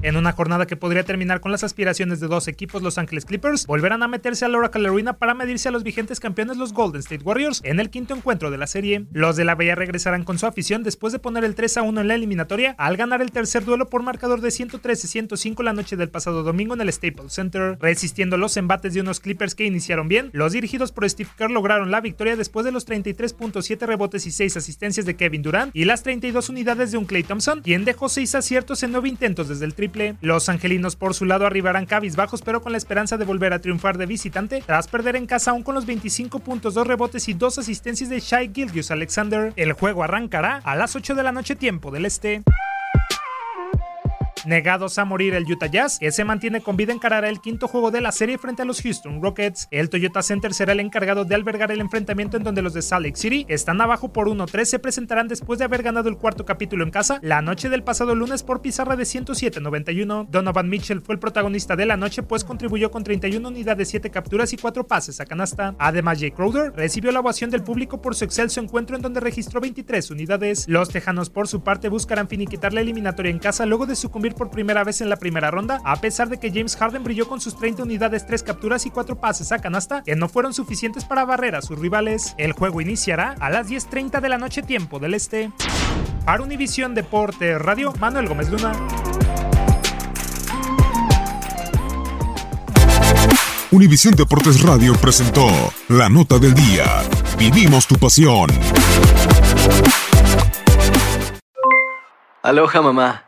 En una jornada que podría terminar con las aspiraciones de dos equipos, Los Angeles Clippers volverán a meterse al Oracle Arena para medirse a los vigentes campeones los Golden State Warriors en el quinto encuentro de la serie. Los de la Bahía regresarán con su afición después de poner el 3 a 1 en la eliminatoria al ganar el tercer duelo por marcador de 113-105 la noche del pasado domingo en el Staples Center. Resistiendo los embates de unos Clippers que iniciaron bien, los dirigidos por Steve Kerr lograron la victoria después de los 33.7 rebotes y 6 asistencias de Kevin Durant y las 32 unidades de un Clay Thompson, quien dejó 6 aciertos en 9 intentos desde el triple. Los angelinos por su lado arribarán cabizbajos pero con la esperanza de volver a triunfar de visitante tras perder en casa aún con los 25 puntos, 2 rebotes y 2 asistencias de Shai Gilgius Alexander. El juego arrancará a las 8 de la noche tiempo del este. Negados a morir el Utah Jazz, que se mantiene con vida encarará el quinto juego de la serie frente a los Houston Rockets. El Toyota Center será el encargado de albergar el enfrentamiento en donde los de Salt Lake City están abajo por 1-3 se presentarán después de haber ganado el cuarto capítulo en casa la noche del pasado lunes por pizarra de 107-91. Donovan Mitchell fue el protagonista de la noche pues contribuyó con 31 unidades, 7 capturas y 4 pases a canasta. Además, Jay Crowder recibió la ovación del público por su excelso encuentro en donde registró 23 unidades. Los tejanos por su parte buscarán finiquitar la eliminatoria en casa luego de sucumbir por primera vez en la primera ronda, a pesar de que James Harden brilló con sus 30 unidades, 3 capturas y 4 pases a canasta, que no fueron suficientes para barrer a sus rivales. El juego iniciará a las 10.30 de la noche tiempo del este. Para Univisión Deporte Radio, Manuel Gómez Luna. Univisión Deportes Radio presentó La Nota del Día. Vivimos tu pasión. Aloha mamá.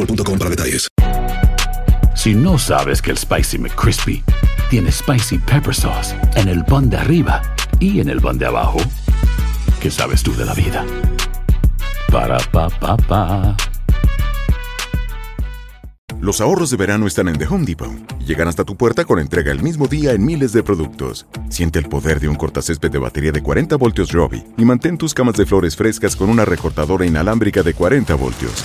boostmobile.com para detalles. Si no sabes que el Spicy McCrispy tiene Spicy Pepper Sauce en el pan de arriba y en el pan de abajo, ¿qué sabes tú de la vida? Para, pa, pa, pa. Los ahorros de verano están en The Home Depot y llegan hasta tu puerta con entrega el mismo día en miles de productos. Siente el poder de un cortacésped de batería de 40 voltios Robbie y mantén tus camas de flores frescas con una recortadora inalámbrica de 40 voltios.